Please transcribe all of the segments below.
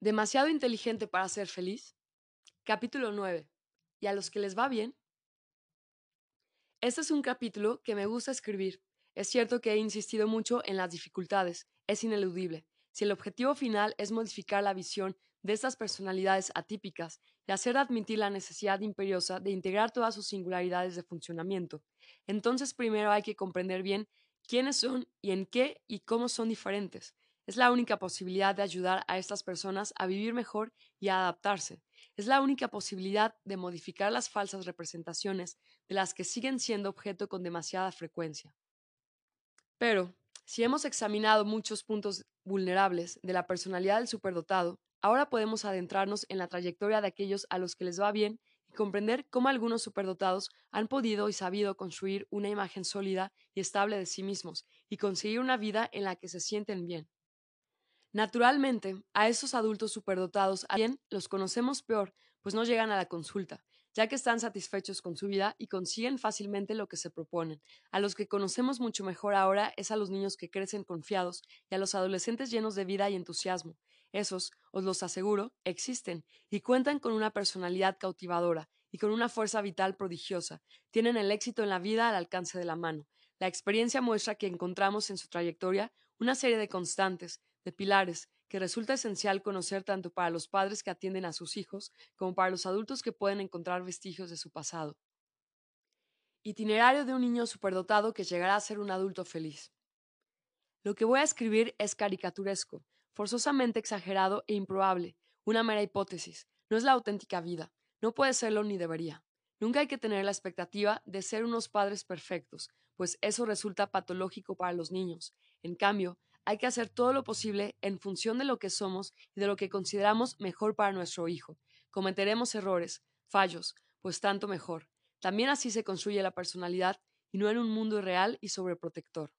¿Demasiado inteligente para ser feliz? Capítulo 9. ¿Y a los que les va bien? Este es un capítulo que me gusta escribir. Es cierto que he insistido mucho en las dificultades, es ineludible. Si el objetivo final es modificar la visión de estas personalidades atípicas y hacer admitir la necesidad imperiosa de integrar todas sus singularidades de funcionamiento, entonces primero hay que comprender bien quiénes son y en qué y cómo son diferentes, es la única posibilidad de ayudar a estas personas a vivir mejor y a adaptarse. Es la única posibilidad de modificar las falsas representaciones de las que siguen siendo objeto con demasiada frecuencia. Pero, si hemos examinado muchos puntos vulnerables de la personalidad del superdotado, ahora podemos adentrarnos en la trayectoria de aquellos a los que les va bien y comprender cómo algunos superdotados han podido y sabido construir una imagen sólida y estable de sí mismos y conseguir una vida en la que se sienten bien. Naturalmente, a esos adultos superdotados a quien los conocemos peor, pues no llegan a la consulta, ya que están satisfechos con su vida y consiguen fácilmente lo que se proponen. A los que conocemos mucho mejor ahora es a los niños que crecen confiados y a los adolescentes llenos de vida y entusiasmo. Esos, os los aseguro, existen y cuentan con una personalidad cautivadora y con una fuerza vital prodigiosa. Tienen el éxito en la vida al alcance de la mano. La experiencia muestra que encontramos en su trayectoria una serie de constantes, de pilares que resulta esencial conocer tanto para los padres que atienden a sus hijos como para los adultos que pueden encontrar vestigios de su pasado. Itinerario de un niño superdotado que llegará a ser un adulto feliz. Lo que voy a escribir es caricaturesco, forzosamente exagerado e improbable, una mera hipótesis, no es la auténtica vida, no puede serlo ni debería. Nunca hay que tener la expectativa de ser unos padres perfectos, pues eso resulta patológico para los niños. En cambio, hay que hacer todo lo posible en función de lo que somos y de lo que consideramos mejor para nuestro hijo. Cometeremos errores, fallos, pues tanto mejor. También así se construye la personalidad y no en un mundo irreal y sobreprotector.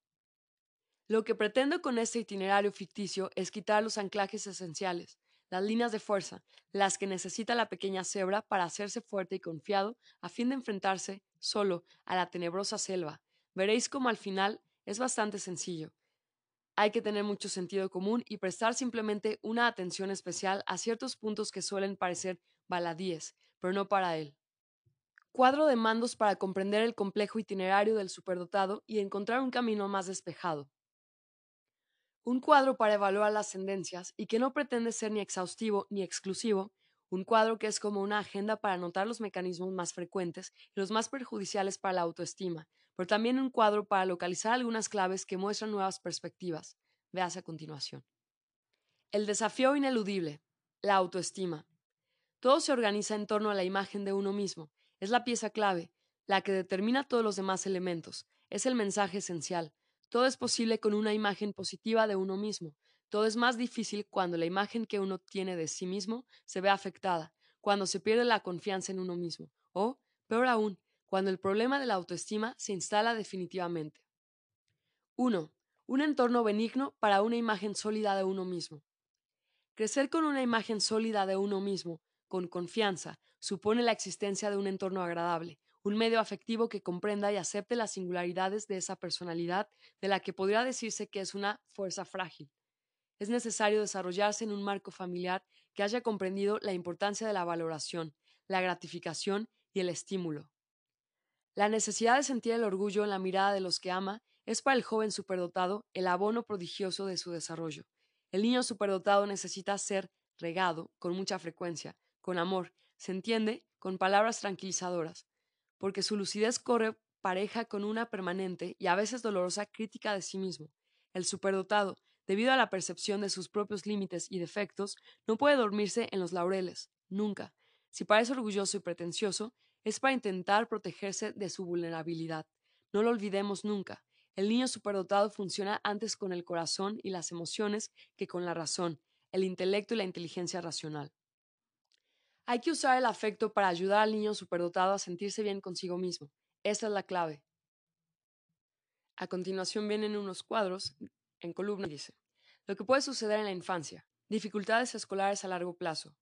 Lo que pretendo con este itinerario ficticio es quitar los anclajes esenciales, las líneas de fuerza, las que necesita la pequeña cebra para hacerse fuerte y confiado a fin de enfrentarse solo a la tenebrosa selva. Veréis cómo al final es bastante sencillo hay que tener mucho sentido común y prestar simplemente una atención especial a ciertos puntos que suelen parecer baladíes, pero no para él. Cuadro de mandos para comprender el complejo itinerario del superdotado y encontrar un camino más despejado. Un cuadro para evaluar las tendencias y que no pretende ser ni exhaustivo ni exclusivo, un cuadro que es como una agenda para anotar los mecanismos más frecuentes y los más perjudiciales para la autoestima, pero también un cuadro para localizar algunas claves que muestran nuevas perspectivas. Veas a continuación. El desafío ineludible, la autoestima. Todo se organiza en torno a la imagen de uno mismo. Es la pieza clave, la que determina todos los demás elementos. Es el mensaje esencial. Todo es posible con una imagen positiva de uno mismo. Todo es más difícil cuando la imagen que uno tiene de sí mismo se ve afectada, cuando se pierde la confianza en uno mismo, o, peor aún, cuando el problema de la autoestima se instala definitivamente. 1. Un entorno benigno para una imagen sólida de uno mismo. Crecer con una imagen sólida de uno mismo, con confianza, supone la existencia de un entorno agradable, un medio afectivo que comprenda y acepte las singularidades de esa personalidad de la que podría decirse que es una fuerza frágil. Es necesario desarrollarse en un marco familiar que haya comprendido la importancia de la valoración, la gratificación y el estímulo. La necesidad de sentir el orgullo en la mirada de los que ama es para el joven superdotado el abono prodigioso de su desarrollo. El niño superdotado necesita ser regado con mucha frecuencia, con amor, se entiende, con palabras tranquilizadoras, porque su lucidez corre pareja con una permanente y a veces dolorosa crítica de sí mismo. El superdotado, debido a la percepción de sus propios límites y defectos, no puede dormirse en los laureles, nunca. Si parece orgulloso y pretencioso, es para intentar protegerse de su vulnerabilidad. No lo olvidemos nunca. El niño superdotado funciona antes con el corazón y las emociones que con la razón, el intelecto y la inteligencia racional. Hay que usar el afecto para ayudar al niño superdotado a sentirse bien consigo mismo. Esa es la clave. A continuación vienen unos cuadros en columna dice, lo que puede suceder en la infancia, dificultades escolares a largo plazo,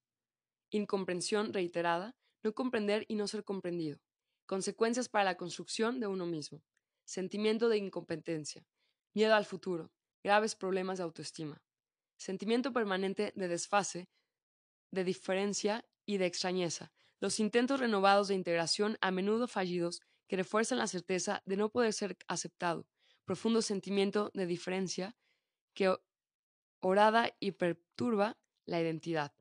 incomprensión reiterada, no comprender y no ser comprendido, consecuencias para la construcción de uno mismo, sentimiento de incompetencia, miedo al futuro, graves problemas de autoestima, sentimiento permanente de desfase de diferencia y de extrañeza, los intentos renovados de integración a menudo fallidos que refuerzan la certeza de no poder ser aceptado, profundo sentimiento de diferencia que orada y perturba la identidad.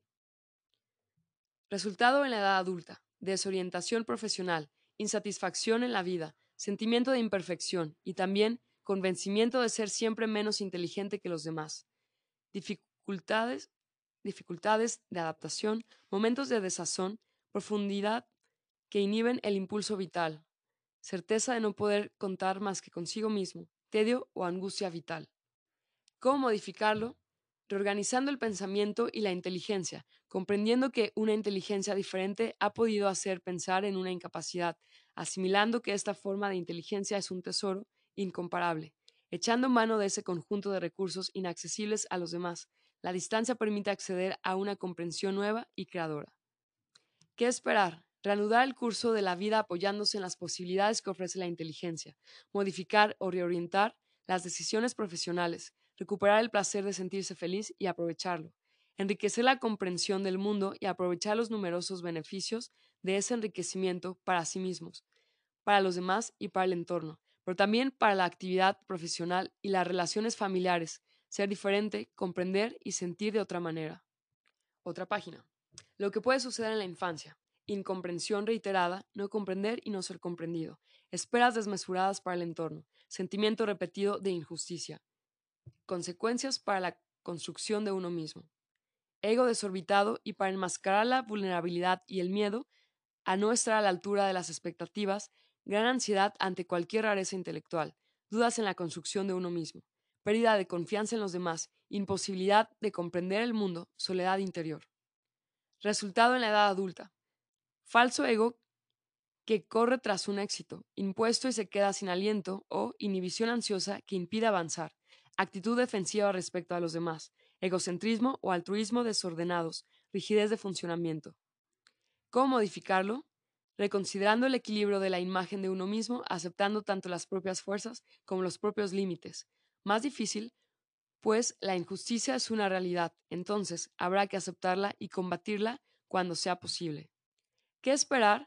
Resultado en la edad adulta, desorientación profesional, insatisfacción en la vida, sentimiento de imperfección y también convencimiento de ser siempre menos inteligente que los demás, dificultades, dificultades de adaptación, momentos de desazón, profundidad que inhiben el impulso vital, certeza de no poder contar más que consigo mismo, tedio o angustia vital. ¿Cómo modificarlo? Reorganizando el pensamiento y la inteligencia, comprendiendo que una inteligencia diferente ha podido hacer pensar en una incapacidad, asimilando que esta forma de inteligencia es un tesoro incomparable, echando mano de ese conjunto de recursos inaccesibles a los demás. La distancia permite acceder a una comprensión nueva y creadora. ¿Qué esperar? Reanudar el curso de la vida apoyándose en las posibilidades que ofrece la inteligencia, modificar o reorientar las decisiones profesionales, recuperar el placer de sentirse feliz y aprovecharlo, enriquecer la comprensión del mundo y aprovechar los numerosos beneficios de ese enriquecimiento para sí mismos, para los demás y para el entorno, pero también para la actividad profesional y las relaciones familiares, ser diferente, comprender y sentir de otra manera. Otra página. Lo que puede suceder en la infancia. Incomprensión reiterada, no comprender y no ser comprendido. Esperas desmesuradas para el entorno. Sentimiento repetido de injusticia. Consecuencias para la construcción de uno mismo. Ego desorbitado y para enmascarar la vulnerabilidad y el miedo a no estar a la altura de las expectativas, gran ansiedad ante cualquier rareza intelectual, dudas en la construcción de uno mismo, pérdida de confianza en los demás, imposibilidad de comprender el mundo, soledad interior. Resultado en la edad adulta. Falso ego que corre tras un éxito, impuesto y se queda sin aliento, o inhibición ansiosa que impide avanzar, actitud defensiva respecto a los demás, egocentrismo o altruismo desordenados, rigidez de funcionamiento. ¿Cómo modificarlo? Reconsiderando el equilibrio de la imagen de uno mismo, aceptando tanto las propias fuerzas como los propios límites. Más difícil, pues la injusticia es una realidad, entonces habrá que aceptarla y combatirla cuando sea posible. ¿Qué esperar?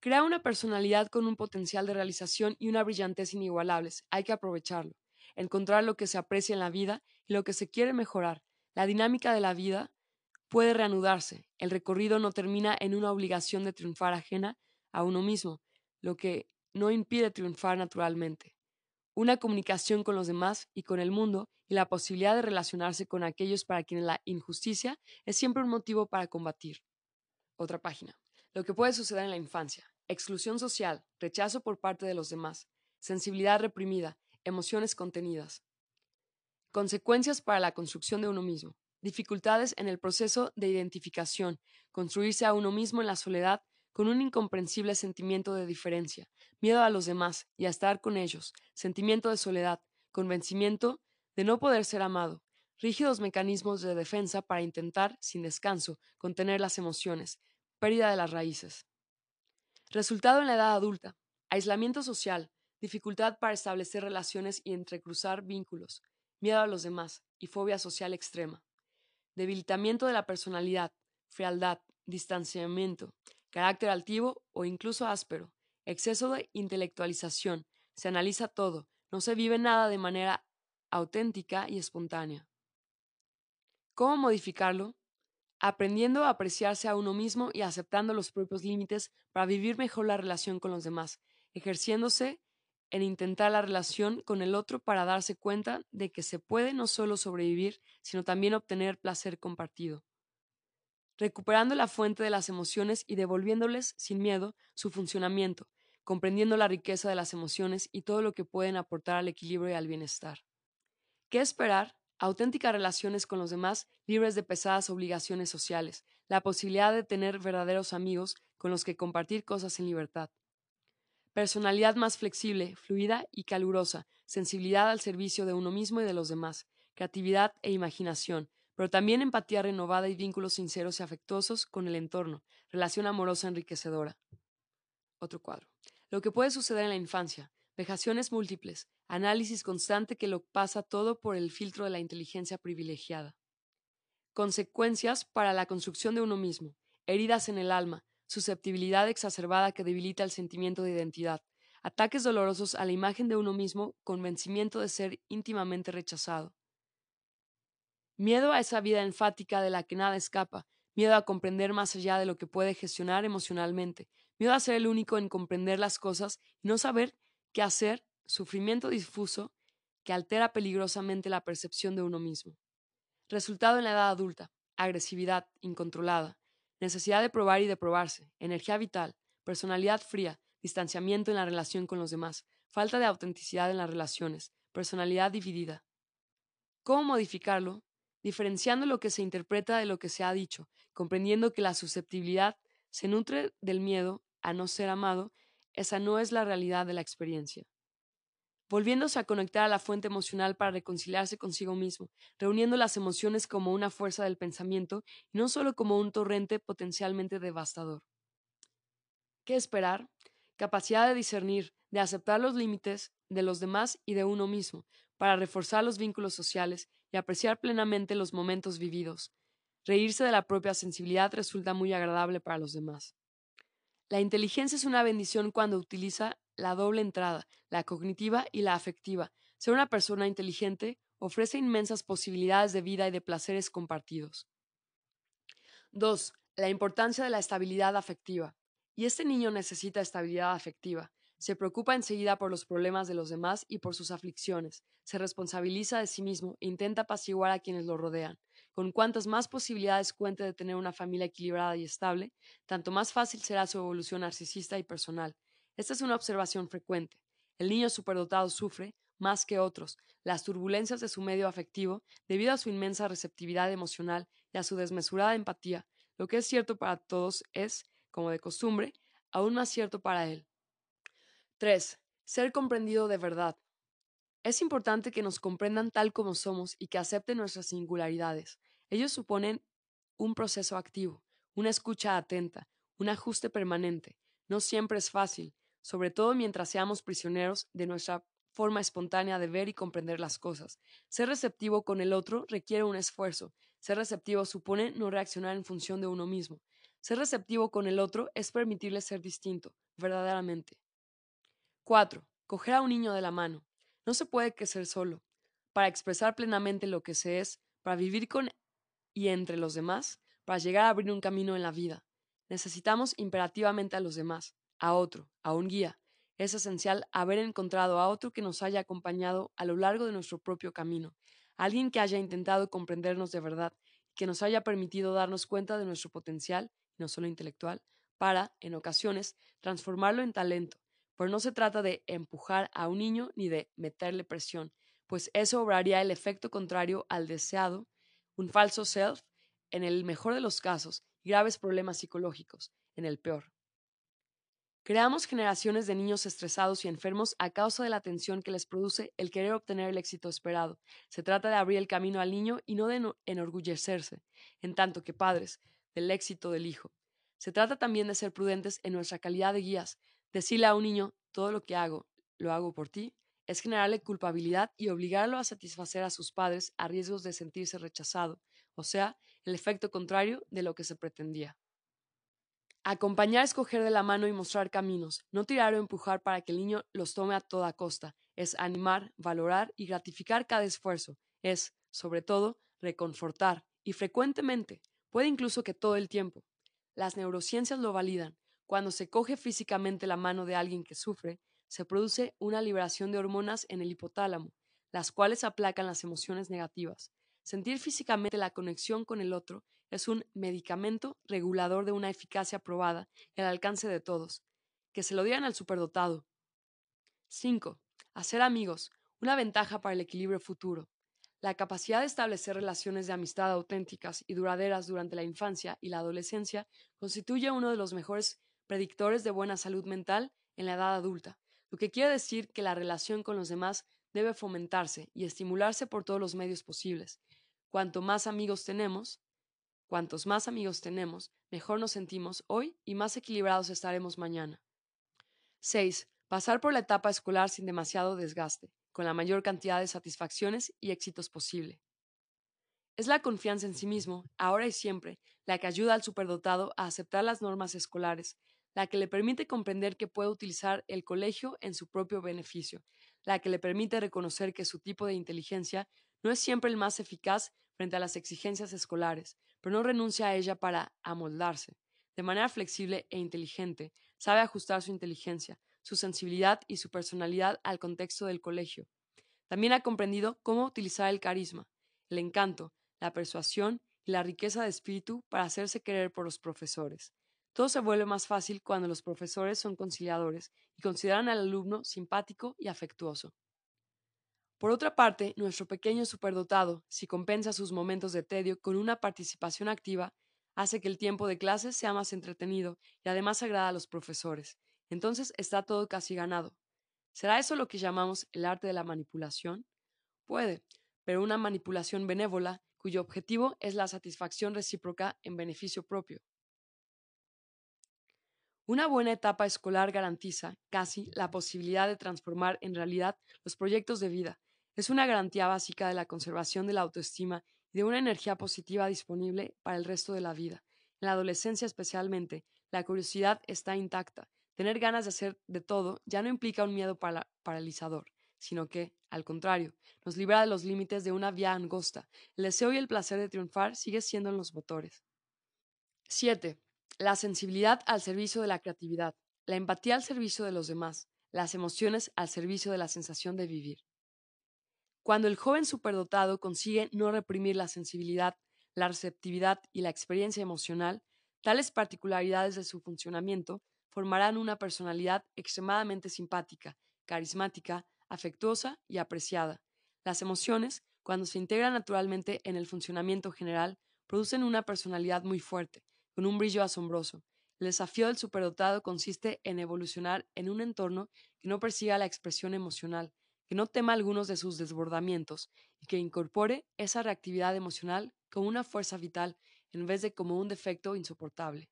Crea una personalidad con un potencial de realización y una brillantez inigualables. Hay que aprovecharlo. Encontrar lo que se aprecia en la vida y lo que se quiere mejorar. La dinámica de la vida puede reanudarse. El recorrido no termina en una obligación de triunfar ajena a uno mismo, lo que no impide triunfar naturalmente una comunicación con los demás y con el mundo y la posibilidad de relacionarse con aquellos para quienes la injusticia es siempre un motivo para combatir. Otra página. Lo que puede suceder en la infancia. Exclusión social, rechazo por parte de los demás, sensibilidad reprimida, emociones contenidas. Consecuencias para la construcción de uno mismo. Dificultades en el proceso de identificación, construirse a uno mismo en la soledad con un incomprensible sentimiento de diferencia, miedo a los demás y a estar con ellos, sentimiento de soledad, convencimiento de no poder ser amado, rígidos mecanismos de defensa para intentar, sin descanso, contener las emociones, pérdida de las raíces. Resultado en la edad adulta, aislamiento social, dificultad para establecer relaciones y entrecruzar vínculos, miedo a los demás y fobia social extrema. Debilitamiento de la personalidad, frialdad, distanciamiento, carácter altivo o incluso áspero, exceso de intelectualización, se analiza todo, no se vive nada de manera auténtica y espontánea. ¿Cómo modificarlo? Aprendiendo a apreciarse a uno mismo y aceptando los propios límites para vivir mejor la relación con los demás, ejerciéndose en intentar la relación con el otro para darse cuenta de que se puede no solo sobrevivir, sino también obtener placer compartido recuperando la fuente de las emociones y devolviéndoles, sin miedo, su funcionamiento, comprendiendo la riqueza de las emociones y todo lo que pueden aportar al equilibrio y al bienestar. ¿Qué esperar? Auténticas relaciones con los demás libres de pesadas obligaciones sociales, la posibilidad de tener verdaderos amigos con los que compartir cosas en libertad. Personalidad más flexible, fluida y calurosa, sensibilidad al servicio de uno mismo y de los demás, creatividad e imaginación, pero también empatía renovada y vínculos sinceros y afectuosos con el entorno, relación amorosa enriquecedora. Otro cuadro. Lo que puede suceder en la infancia, vejaciones múltiples, análisis constante que lo pasa todo por el filtro de la inteligencia privilegiada. Consecuencias para la construcción de uno mismo. Heridas en el alma, susceptibilidad exacerbada que debilita el sentimiento de identidad, ataques dolorosos a la imagen de uno mismo, convencimiento de ser íntimamente rechazado. Miedo a esa vida enfática de la que nada escapa, miedo a comprender más allá de lo que puede gestionar emocionalmente, miedo a ser el único en comprender las cosas y no saber qué hacer, sufrimiento difuso que altera peligrosamente la percepción de uno mismo. Resultado en la edad adulta, agresividad incontrolada, necesidad de probar y de probarse, energía vital, personalidad fría, distanciamiento en la relación con los demás, falta de autenticidad en las relaciones, personalidad dividida. ¿Cómo modificarlo? Diferenciando lo que se interpreta de lo que se ha dicho, comprendiendo que la susceptibilidad se nutre del miedo a no ser amado, esa no es la realidad de la experiencia. Volviéndose a conectar a la fuente emocional para reconciliarse consigo mismo, reuniendo las emociones como una fuerza del pensamiento y no solo como un torrente potencialmente devastador. ¿Qué esperar? capacidad de discernir, de aceptar los límites de los demás y de uno mismo, para reforzar los vínculos sociales y apreciar plenamente los momentos vividos. Reírse de la propia sensibilidad resulta muy agradable para los demás. La inteligencia es una bendición cuando utiliza la doble entrada, la cognitiva y la afectiva. Ser una persona inteligente ofrece inmensas posibilidades de vida y de placeres compartidos. 2. La importancia de la estabilidad afectiva. Y este niño necesita estabilidad afectiva. Se preocupa enseguida por los problemas de los demás y por sus aflicciones. Se responsabiliza de sí mismo e intenta apaciguar a quienes lo rodean. Con cuantas más posibilidades cuente de tener una familia equilibrada y estable, tanto más fácil será su evolución narcisista y personal. Esta es una observación frecuente. El niño superdotado sufre, más que otros, las turbulencias de su medio afectivo debido a su inmensa receptividad emocional y a su desmesurada empatía. Lo que es cierto para todos es como de costumbre, aún más cierto para él. 3. Ser comprendido de verdad. Es importante que nos comprendan tal como somos y que acepten nuestras singularidades. Ellos suponen un proceso activo, una escucha atenta, un ajuste permanente. No siempre es fácil, sobre todo mientras seamos prisioneros de nuestra forma espontánea de ver y comprender las cosas. Ser receptivo con el otro requiere un esfuerzo. Ser receptivo supone no reaccionar en función de uno mismo. Ser receptivo con el otro es permitirle ser distinto, verdaderamente. 4. Coger a un niño de la mano. No se puede crecer solo. Para expresar plenamente lo que se es, para vivir con y entre los demás, para llegar a abrir un camino en la vida. Necesitamos imperativamente a los demás, a otro, a un guía. Es esencial haber encontrado a otro que nos haya acompañado a lo largo de nuestro propio camino, alguien que haya intentado comprendernos de verdad, que nos haya permitido darnos cuenta de nuestro potencial no solo intelectual, para, en ocasiones, transformarlo en talento. Pero no se trata de empujar a un niño ni de meterle presión, pues eso obraría el efecto contrario al deseado, un falso self, en el mejor de los casos, y graves problemas psicológicos, en el peor. Creamos generaciones de niños estresados y enfermos a causa de la tensión que les produce el querer obtener el éxito esperado. Se trata de abrir el camino al niño y no de enorgullecerse, en tanto que padres, del éxito del hijo. Se trata también de ser prudentes en nuestra calidad de guías. Decirle a un niño, todo lo que hago, lo hago por ti, es generarle culpabilidad y obligarlo a satisfacer a sus padres a riesgos de sentirse rechazado, o sea, el efecto contrario de lo que se pretendía. Acompañar, escoger de la mano y mostrar caminos, no tirar o empujar para que el niño los tome a toda costa, es animar, valorar y gratificar cada esfuerzo, es, sobre todo, reconfortar y frecuentemente Puede incluso que todo el tiempo. Las neurociencias lo validan. Cuando se coge físicamente la mano de alguien que sufre, se produce una liberación de hormonas en el hipotálamo, las cuales aplacan las emociones negativas. Sentir físicamente la conexión con el otro es un medicamento regulador de una eficacia probada al alcance de todos. Que se lo digan al superdotado. 5. Hacer amigos, una ventaja para el equilibrio futuro. La capacidad de establecer relaciones de amistad auténticas y duraderas durante la infancia y la adolescencia constituye uno de los mejores predictores de buena salud mental en la edad adulta, lo que quiere decir que la relación con los demás debe fomentarse y estimularse por todos los medios posibles. Cuanto más amigos tenemos, cuantos más amigos tenemos, mejor nos sentimos hoy y más equilibrados estaremos mañana. 6. Pasar por la etapa escolar sin demasiado desgaste con la mayor cantidad de satisfacciones y éxitos posible. Es la confianza en sí mismo, ahora y siempre, la que ayuda al superdotado a aceptar las normas escolares, la que le permite comprender que puede utilizar el colegio en su propio beneficio, la que le permite reconocer que su tipo de inteligencia no es siempre el más eficaz frente a las exigencias escolares, pero no renuncia a ella para amoldarse. De manera flexible e inteligente, sabe ajustar su inteligencia, su sensibilidad y su personalidad al contexto del colegio. También ha comprendido cómo utilizar el carisma, el encanto, la persuasión y la riqueza de espíritu para hacerse querer por los profesores. Todo se vuelve más fácil cuando los profesores son conciliadores y consideran al alumno simpático y afectuoso. Por otra parte, nuestro pequeño superdotado, si compensa sus momentos de tedio con una participación activa, hace que el tiempo de clases sea más entretenido y además agrada a los profesores. Entonces está todo casi ganado. ¿Será eso lo que llamamos el arte de la manipulación? Puede, pero una manipulación benévola cuyo objetivo es la satisfacción recíproca en beneficio propio. Una buena etapa escolar garantiza, casi, la posibilidad de transformar en realidad los proyectos de vida. Es una garantía básica de la conservación de la autoestima y de una energía positiva disponible para el resto de la vida. En la adolescencia especialmente, la curiosidad está intacta. Tener ganas de hacer de todo ya no implica un miedo paralizador, sino que, al contrario, nos libra de los límites de una vía angosta. El deseo y el placer de triunfar sigue siendo en los motores. 7. La sensibilidad al servicio de la creatividad, la empatía al servicio de los demás, las emociones al servicio de la sensación de vivir. Cuando el joven superdotado consigue no reprimir la sensibilidad, la receptividad y la experiencia emocional, tales particularidades de su funcionamiento formarán una personalidad extremadamente simpática, carismática, afectuosa y apreciada. Las emociones, cuando se integran naturalmente en el funcionamiento general, producen una personalidad muy fuerte, con un brillo asombroso. El desafío del superdotado consiste en evolucionar en un entorno que no persiga la expresión emocional, que no tema algunos de sus desbordamientos y que incorpore esa reactividad emocional como una fuerza vital en vez de como un defecto insoportable.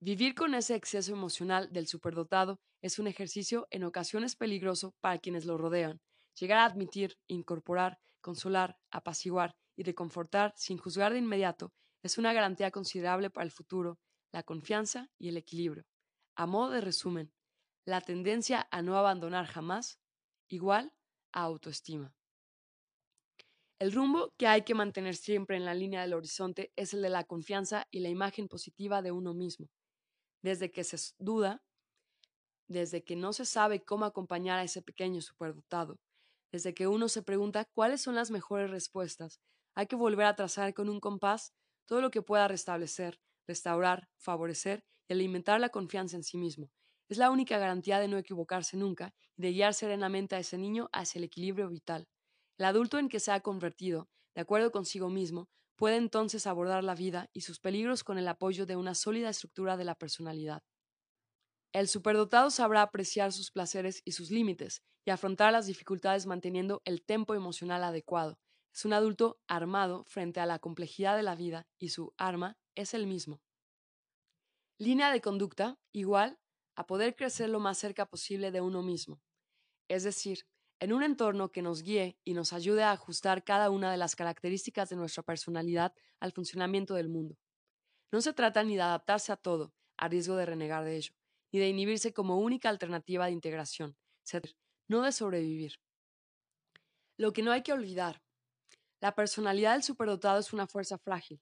Vivir con ese exceso emocional del superdotado es un ejercicio en ocasiones peligroso para quienes lo rodean. Llegar a admitir, incorporar, consolar, apaciguar y reconfortar sin juzgar de inmediato es una garantía considerable para el futuro, la confianza y el equilibrio. A modo de resumen, la tendencia a no abandonar jamás igual a autoestima. El rumbo que hay que mantener siempre en la línea del horizonte es el de la confianza y la imagen positiva de uno mismo. Desde que se duda, desde que no se sabe cómo acompañar a ese pequeño superdotado, desde que uno se pregunta cuáles son las mejores respuestas, hay que volver a trazar con un compás todo lo que pueda restablecer, restaurar, favorecer y alimentar la confianza en sí mismo. Es la única garantía de no equivocarse nunca y de guiar serenamente a ese niño hacia el equilibrio vital. El adulto en que se ha convertido, de acuerdo consigo mismo, puede entonces abordar la vida y sus peligros con el apoyo de una sólida estructura de la personalidad. El superdotado sabrá apreciar sus placeres y sus límites y afrontar las dificultades manteniendo el tempo emocional adecuado, es un adulto armado frente a la complejidad de la vida y su arma es el mismo. Línea de conducta igual a poder crecer lo más cerca posible de uno mismo, es decir, en un entorno que nos guíe y nos ayude a ajustar cada una de las características de nuestra personalidad al funcionamiento del mundo. No se trata ni de adaptarse a todo, a riesgo de renegar de ello, ni de inhibirse como única alternativa de integración, no de sobrevivir. Lo que no hay que olvidar la personalidad del superdotado es una fuerza frágil.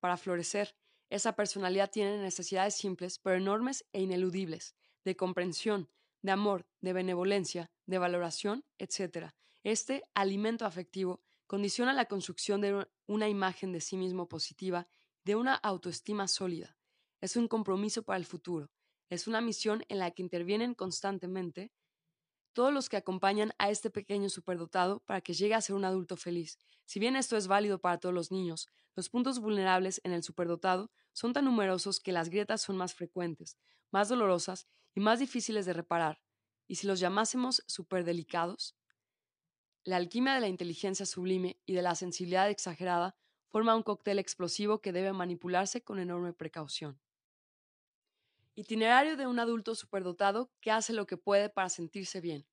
Para florecer, esa personalidad tiene necesidades simples pero enormes e ineludibles, de comprensión, de amor, de benevolencia, de valoración, etc. Este alimento afectivo condiciona la construcción de una imagen de sí mismo positiva, de una autoestima sólida. Es un compromiso para el futuro. Es una misión en la que intervienen constantemente todos los que acompañan a este pequeño superdotado para que llegue a ser un adulto feliz. Si bien esto es válido para todos los niños, los puntos vulnerables en el superdotado son tan numerosos que las grietas son más frecuentes, más dolorosas y más difíciles de reparar. ¿Y si los llamásemos superdelicados? La alquimia de la inteligencia sublime y de la sensibilidad exagerada forma un cóctel explosivo que debe manipularse con enorme precaución. Itinerario de un adulto superdotado que hace lo que puede para sentirse bien.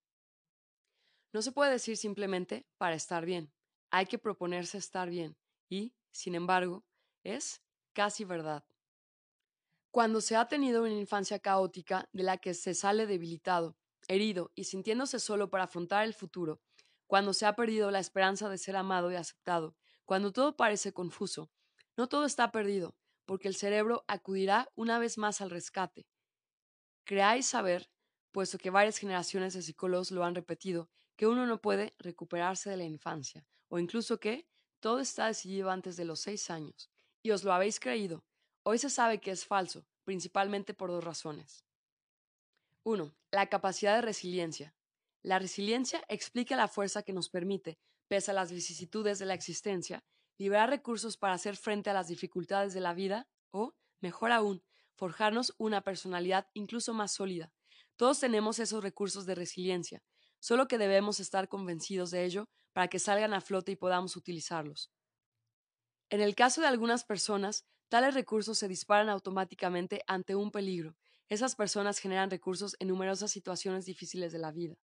No se puede decir simplemente para estar bien. Hay que proponerse estar bien. y, sin embargo, es casi verdad. Cuando se ha tenido una infancia caótica de la que se sale debilitado, herido y sintiéndose solo para afrontar el futuro, cuando se ha perdido la esperanza de ser amado y aceptado, cuando todo parece confuso, no todo está perdido, porque el cerebro acudirá una vez más al rescate. Creáis saber, puesto que varias generaciones de psicólogos lo han repetido, que uno no puede recuperarse de la infancia, o incluso que todo está decidido antes de los seis años. Y os lo habéis creído. Hoy se sabe que es falso, principalmente por dos razones. 1. La capacidad de resiliencia. La resiliencia explica la fuerza que nos permite, pese a las vicisitudes de la existencia, liberar recursos para hacer frente a las dificultades de la vida o, mejor aún, forjarnos una personalidad incluso más sólida. Todos tenemos esos recursos de resiliencia, solo que debemos estar convencidos de ello para que salgan a flote y podamos utilizarlos. En el caso de algunas personas, tales recursos se disparan automáticamente ante un peligro. Esas personas generan recursos en numerosas situaciones difíciles de la vida.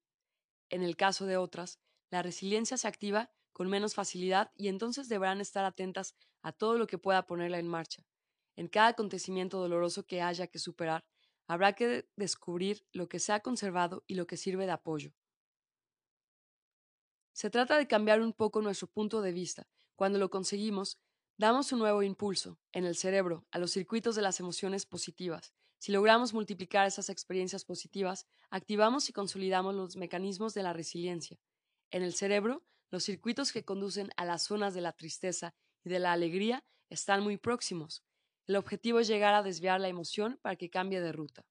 En el caso de otras, la resiliencia se activa con menos facilidad y entonces deberán estar atentas a todo lo que pueda ponerla en marcha. En cada acontecimiento doloroso que haya que superar, habrá que descubrir lo que se ha conservado y lo que sirve de apoyo. Se trata de cambiar un poco nuestro punto de vista. Cuando lo conseguimos, damos un nuevo impulso en el cerebro a los circuitos de las emociones positivas. Si logramos multiplicar esas experiencias positivas, activamos y consolidamos los mecanismos de la resiliencia. En el cerebro los circuitos que conducen a las zonas de la tristeza y de la alegría están muy próximos. El objetivo es llegar a desviar la emoción para que cambie de ruta.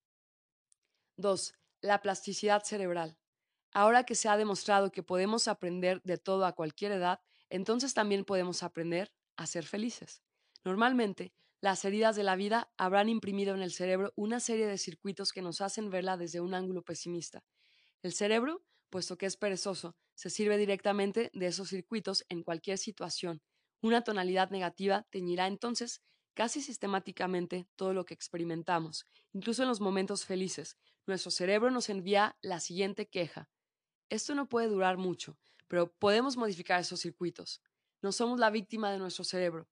2. La plasticidad cerebral. Ahora que se ha demostrado que podemos aprender de todo a cualquier edad, entonces también podemos aprender a ser felices. Normalmente, las heridas de la vida habrán imprimido en el cerebro una serie de circuitos que nos hacen verla desde un ángulo pesimista. El cerebro, puesto que es perezoso, se sirve directamente de esos circuitos en cualquier situación. Una tonalidad negativa teñirá entonces casi sistemáticamente todo lo que experimentamos, incluso en los momentos felices. Nuestro cerebro nos envía la siguiente queja. Esto no puede durar mucho, pero podemos modificar esos circuitos. No somos la víctima de nuestro cerebro.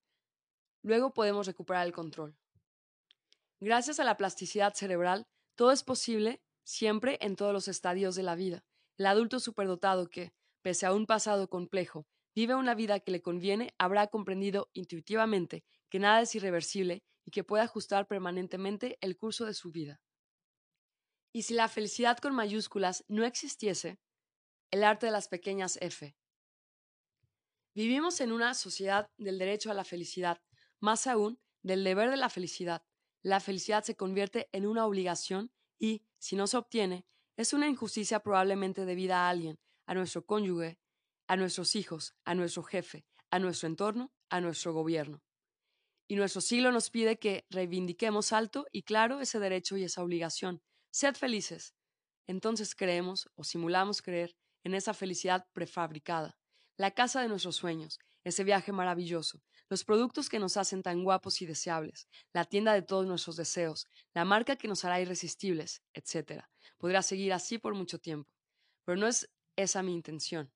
Luego podemos recuperar el control. Gracias a la plasticidad cerebral, todo es posible siempre en todos los estadios de la vida. El adulto superdotado que, pese a un pasado complejo, vive una vida que le conviene, habrá comprendido intuitivamente que nada es irreversible y que puede ajustar permanentemente el curso de su vida. Y si la felicidad con mayúsculas no existiese, el arte de las pequeñas F. Vivimos en una sociedad del derecho a la felicidad, más aún del deber de la felicidad. La felicidad se convierte en una obligación y, si no se obtiene, es una injusticia probablemente debida a alguien, a nuestro cónyuge, a nuestros hijos, a nuestro jefe, a nuestro entorno, a nuestro gobierno. Y nuestro siglo nos pide que reivindiquemos alto y claro ese derecho y esa obligación. Sed felices. Entonces creemos o simulamos creer en esa felicidad prefabricada, la casa de nuestros sueños, ese viaje maravilloso, los productos que nos hacen tan guapos y deseables, la tienda de todos nuestros deseos, la marca que nos hará irresistibles, etc. Podrá seguir así por mucho tiempo. Pero no es esa mi intención.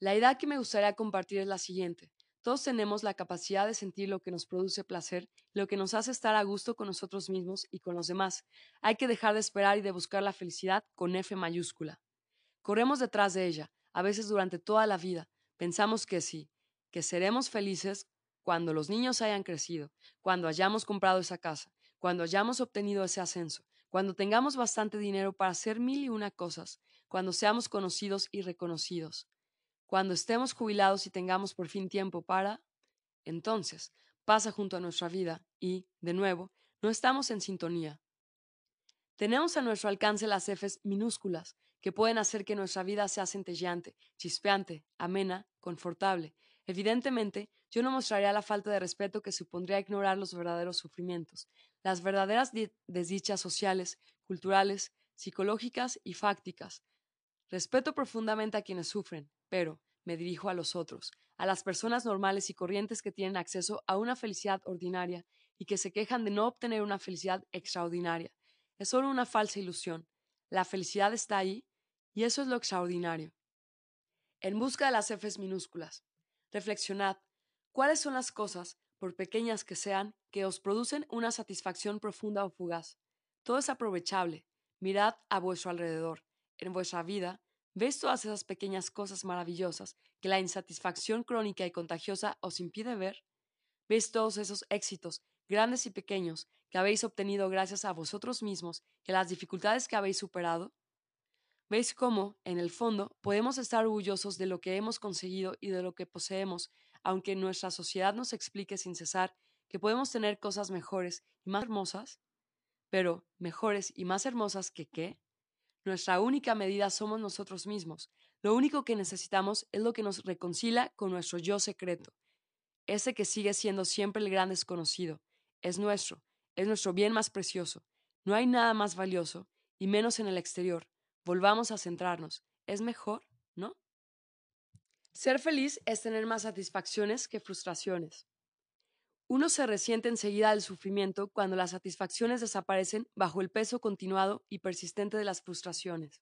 La idea que me gustaría compartir es la siguiente. Todos tenemos la capacidad de sentir lo que nos produce placer, lo que nos hace estar a gusto con nosotros mismos y con los demás. Hay que dejar de esperar y de buscar la felicidad con F mayúscula. Corremos detrás de ella, a veces durante toda la vida. Pensamos que sí, que seremos felices cuando los niños hayan crecido, cuando hayamos comprado esa casa, cuando hayamos obtenido ese ascenso, cuando tengamos bastante dinero para hacer mil y una cosas, cuando seamos conocidos y reconocidos, cuando estemos jubilados y tengamos por fin tiempo para... Entonces, pasa junto a nuestra vida y, de nuevo, no estamos en sintonía. Tenemos a nuestro alcance las Fs minúsculas, que pueden hacer que nuestra vida sea centelleante, chispeante, amena, confortable. Evidentemente, yo no mostraría la falta de respeto que supondría ignorar los verdaderos sufrimientos, las verdaderas desdichas sociales, culturales, psicológicas y fácticas. Respeto profundamente a quienes sufren, pero me dirijo a los otros, a las personas normales y corrientes que tienen acceso a una felicidad ordinaria y que se quejan de no obtener una felicidad extraordinaria. Es solo una falsa ilusión. La felicidad está ahí y eso es lo extraordinario. En busca de las Fs minúsculas. Reflexionad. ¿Cuáles son las cosas, por pequeñas que sean, que os producen una satisfacción profunda o fugaz? Todo es aprovechable. Mirad a vuestro alrededor. En vuestra vida, ¿ves todas esas pequeñas cosas maravillosas que la insatisfacción crónica y contagiosa os impide ver? ¿Ves todos esos éxitos, grandes y pequeños, que habéis obtenido gracias a vosotros mismos y a las dificultades que habéis superado? ¿Veis cómo, en el fondo, podemos estar orgullosos de lo que hemos conseguido y de lo que poseemos aunque nuestra sociedad nos explique sin cesar que podemos tener cosas mejores y más hermosas, pero mejores y más hermosas que qué? Nuestra única medida somos nosotros mismos. Lo único que necesitamos es lo que nos reconcilia con nuestro yo secreto, ese que sigue siendo siempre el gran desconocido. Es nuestro, es nuestro bien más precioso. No hay nada más valioso, y menos en el exterior. Volvamos a centrarnos. ¿Es mejor? ¿No? Ser feliz es tener más satisfacciones que frustraciones. Uno se resiente enseguida del sufrimiento cuando las satisfacciones desaparecen bajo el peso continuado y persistente de las frustraciones.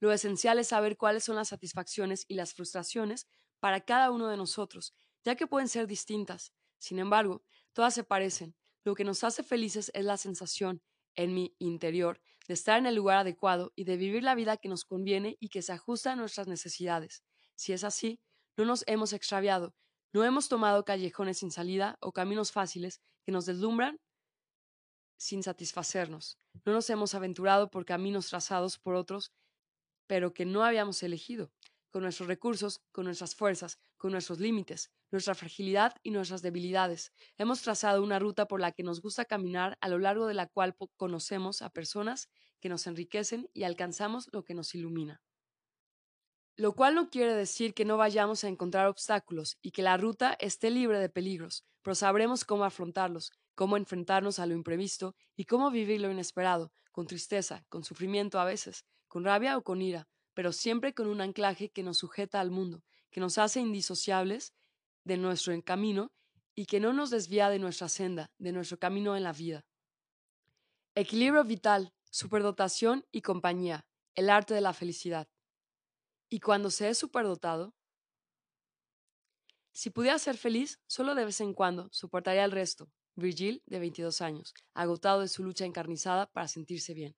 Lo esencial es saber cuáles son las satisfacciones y las frustraciones para cada uno de nosotros, ya que pueden ser distintas. Sin embargo, todas se parecen. Lo que nos hace felices es la sensación, en mi interior, de estar en el lugar adecuado y de vivir la vida que nos conviene y que se ajusta a nuestras necesidades. Si es así, no nos hemos extraviado, no hemos tomado callejones sin salida o caminos fáciles que nos deslumbran sin satisfacernos. No nos hemos aventurado por caminos trazados por otros, pero que no habíamos elegido, con nuestros recursos, con nuestras fuerzas, con nuestros límites, nuestra fragilidad y nuestras debilidades. Hemos trazado una ruta por la que nos gusta caminar, a lo largo de la cual conocemos a personas que nos enriquecen y alcanzamos lo que nos ilumina lo cual no quiere decir que no vayamos a encontrar obstáculos y que la ruta esté libre de peligros, pero sabremos cómo afrontarlos, cómo enfrentarnos a lo imprevisto y cómo vivir lo inesperado, con tristeza, con sufrimiento a veces, con rabia o con ira, pero siempre con un anclaje que nos sujeta al mundo, que nos hace indisociables de nuestro camino y que no nos desvía de nuestra senda, de nuestro camino en la vida. Equilibrio vital, superdotación y compañía, el arte de la felicidad. Y cuando se es superdotado, si pudiera ser feliz, solo de vez en cuando soportaría el resto. Virgil, de 22 años, agotado de su lucha encarnizada para sentirse bien.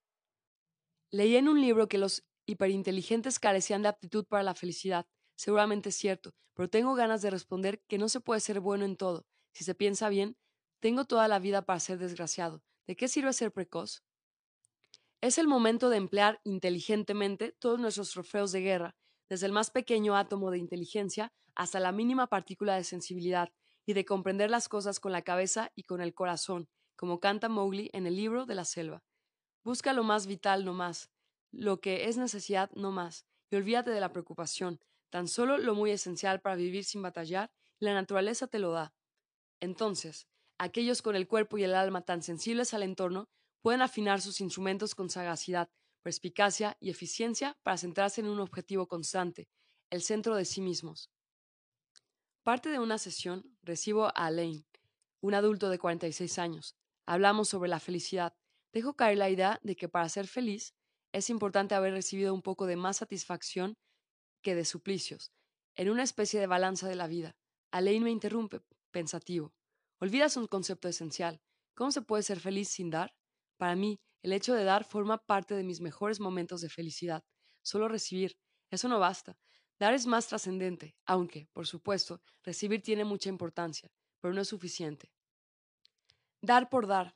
Leí en un libro que los hiperinteligentes carecían de aptitud para la felicidad. Seguramente es cierto, pero tengo ganas de responder que no se puede ser bueno en todo. Si se piensa bien, tengo toda la vida para ser desgraciado. ¿De qué sirve ser precoz? Es el momento de emplear inteligentemente todos nuestros trofeos de guerra, desde el más pequeño átomo de inteligencia hasta la mínima partícula de sensibilidad, y de comprender las cosas con la cabeza y con el corazón, como canta Mowgli en el libro de la selva. Busca lo más vital no más, lo que es necesidad no más, y olvídate de la preocupación, tan solo lo muy esencial para vivir sin batallar, la naturaleza te lo da. Entonces, aquellos con el cuerpo y el alma tan sensibles al entorno pueden afinar sus instrumentos con sagacidad, perspicacia y eficiencia para centrarse en un objetivo constante, el centro de sí mismos. Parte de una sesión recibo a Alain, un adulto de 46 años. Hablamos sobre la felicidad. Dejo caer la idea de que para ser feliz es importante haber recibido un poco de más satisfacción que de suplicios, en una especie de balanza de la vida. Alain me interrumpe, pensativo. Olvidas un concepto esencial. ¿Cómo se puede ser feliz sin dar? Para mí, el hecho de dar forma parte de mis mejores momentos de felicidad. Solo recibir, eso no basta. Dar es más trascendente, aunque, por supuesto, recibir tiene mucha importancia, pero no es suficiente. Dar por dar.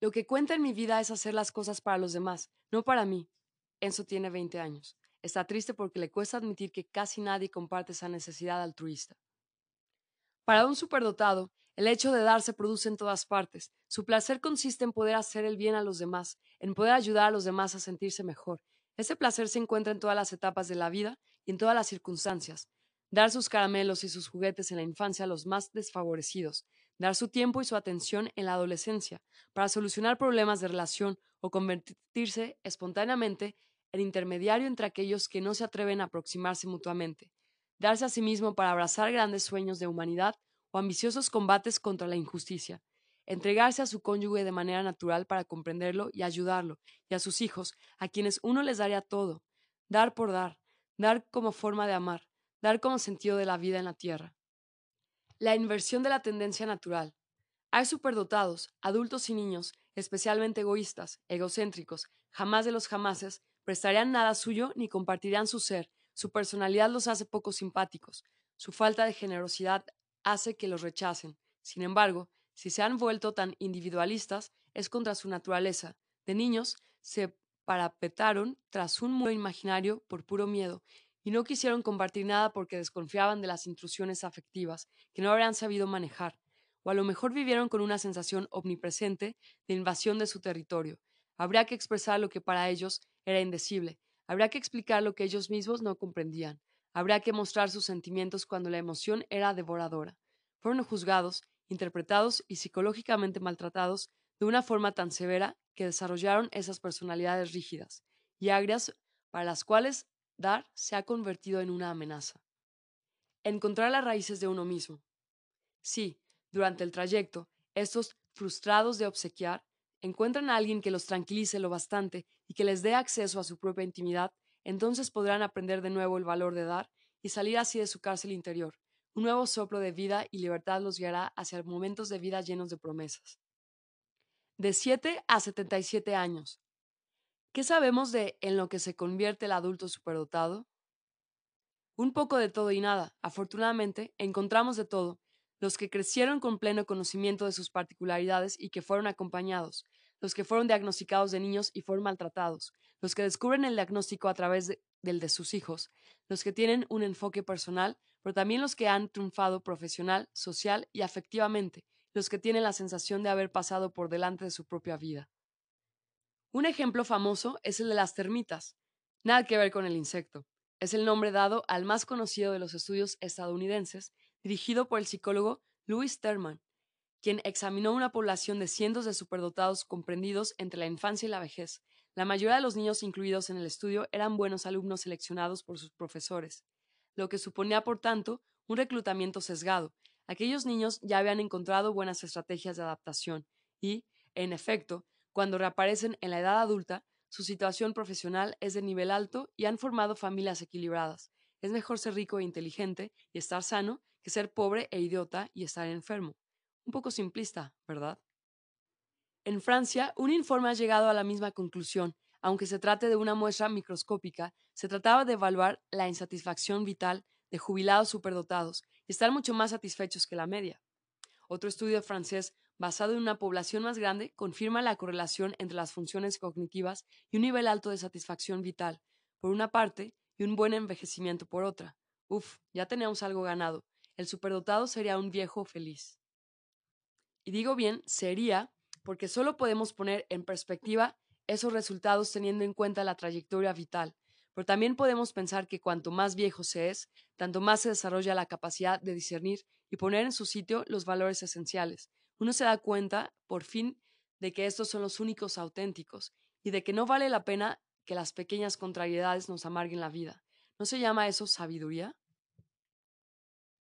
Lo que cuenta en mi vida es hacer las cosas para los demás, no para mí. Enzo tiene 20 años. Está triste porque le cuesta admitir que casi nadie comparte esa necesidad altruista. Para un superdotado, el hecho de dar se produce en todas partes. Su placer consiste en poder hacer el bien a los demás, en poder ayudar a los demás a sentirse mejor. Ese placer se encuentra en todas las etapas de la vida y en todas las circunstancias. Dar sus caramelos y sus juguetes en la infancia a los más desfavorecidos, dar su tiempo y su atención en la adolescencia para solucionar problemas de relación o convertirse espontáneamente en intermediario entre aquellos que no se atreven a aproximarse mutuamente, darse a sí mismo para abrazar grandes sueños de humanidad o ambiciosos combates contra la injusticia, entregarse a su cónyuge de manera natural para comprenderlo y ayudarlo, y a sus hijos, a quienes uno les daría todo, dar por dar, dar como forma de amar, dar como sentido de la vida en la tierra. La inversión de la tendencia natural. Hay superdotados, adultos y niños, especialmente egoístas, egocéntricos, jamás de los jamases, prestarían nada suyo ni compartirían su ser, su personalidad los hace poco simpáticos, su falta de generosidad hace que los rechacen. Sin embargo, si se han vuelto tan individualistas, es contra su naturaleza. De niños se parapetaron tras un muro imaginario por puro miedo, y no quisieron compartir nada porque desconfiaban de las intrusiones afectivas, que no habrían sabido manejar, o a lo mejor vivieron con una sensación omnipresente de invasión de su territorio. Habría que expresar lo que para ellos era indecible, habría que explicar lo que ellos mismos no comprendían, habría que mostrar sus sentimientos cuando la emoción era devoradora. Fueron juzgados, interpretados y psicológicamente maltratados de una forma tan severa que desarrollaron esas personalidades rígidas y agrias para las cuales dar se ha convertido en una amenaza. Encontrar las raíces de uno mismo. Sí, durante el trayecto, estos frustrados de obsequiar encuentran a alguien que los tranquilice lo bastante y que les dé acceso a su propia intimidad, entonces podrán aprender de nuevo el valor de dar y salir así de su cárcel interior. Un nuevo soplo de vida y libertad los guiará hacia momentos de vida llenos de promesas. De 7 a 77 años. ¿Qué sabemos de en lo que se convierte el adulto superdotado? Un poco de todo y nada. Afortunadamente, encontramos de todo. Los que crecieron con pleno conocimiento de sus particularidades y que fueron acompañados, los que fueron diagnosticados de niños y fueron maltratados, los que descubren el diagnóstico a través del de sus hijos, los que tienen un enfoque personal, pero también los que han triunfado profesional, social y afectivamente, los que tienen la sensación de haber pasado por delante de su propia vida. Un ejemplo famoso es el de las termitas. Nada que ver con el insecto. Es el nombre dado al más conocido de los estudios estadounidenses, dirigido por el psicólogo Louis Terman, quien examinó una población de cientos de superdotados comprendidos entre la infancia y la vejez. La mayoría de los niños incluidos en el estudio eran buenos alumnos seleccionados por sus profesores, lo que suponía, por tanto, un reclutamiento sesgado. Aquellos niños ya habían encontrado buenas estrategias de adaptación y, en efecto, cuando reaparecen en la edad adulta, su situación profesional es de nivel alto y han formado familias equilibradas. Es mejor ser rico e inteligente y estar sano que ser pobre e idiota y estar enfermo. Un poco simplista, ¿verdad? En Francia, un informe ha llegado a la misma conclusión. Aunque se trate de una muestra microscópica, se trataba de evaluar la insatisfacción vital de jubilados superdotados y estar mucho más satisfechos que la media. Otro estudio francés basado en una población más grande, confirma la correlación entre las funciones cognitivas y un nivel alto de satisfacción vital, por una parte, y un buen envejecimiento por otra. Uf, ya tenemos algo ganado. El superdotado sería un viejo feliz. Y digo bien, sería, porque solo podemos poner en perspectiva esos resultados teniendo en cuenta la trayectoria vital, pero también podemos pensar que cuanto más viejo se es, tanto más se desarrolla la capacidad de discernir y poner en su sitio los valores esenciales, uno se da cuenta, por fin, de que estos son los únicos auténticos y de que no vale la pena que las pequeñas contrariedades nos amarguen la vida. ¿No se llama eso sabiduría?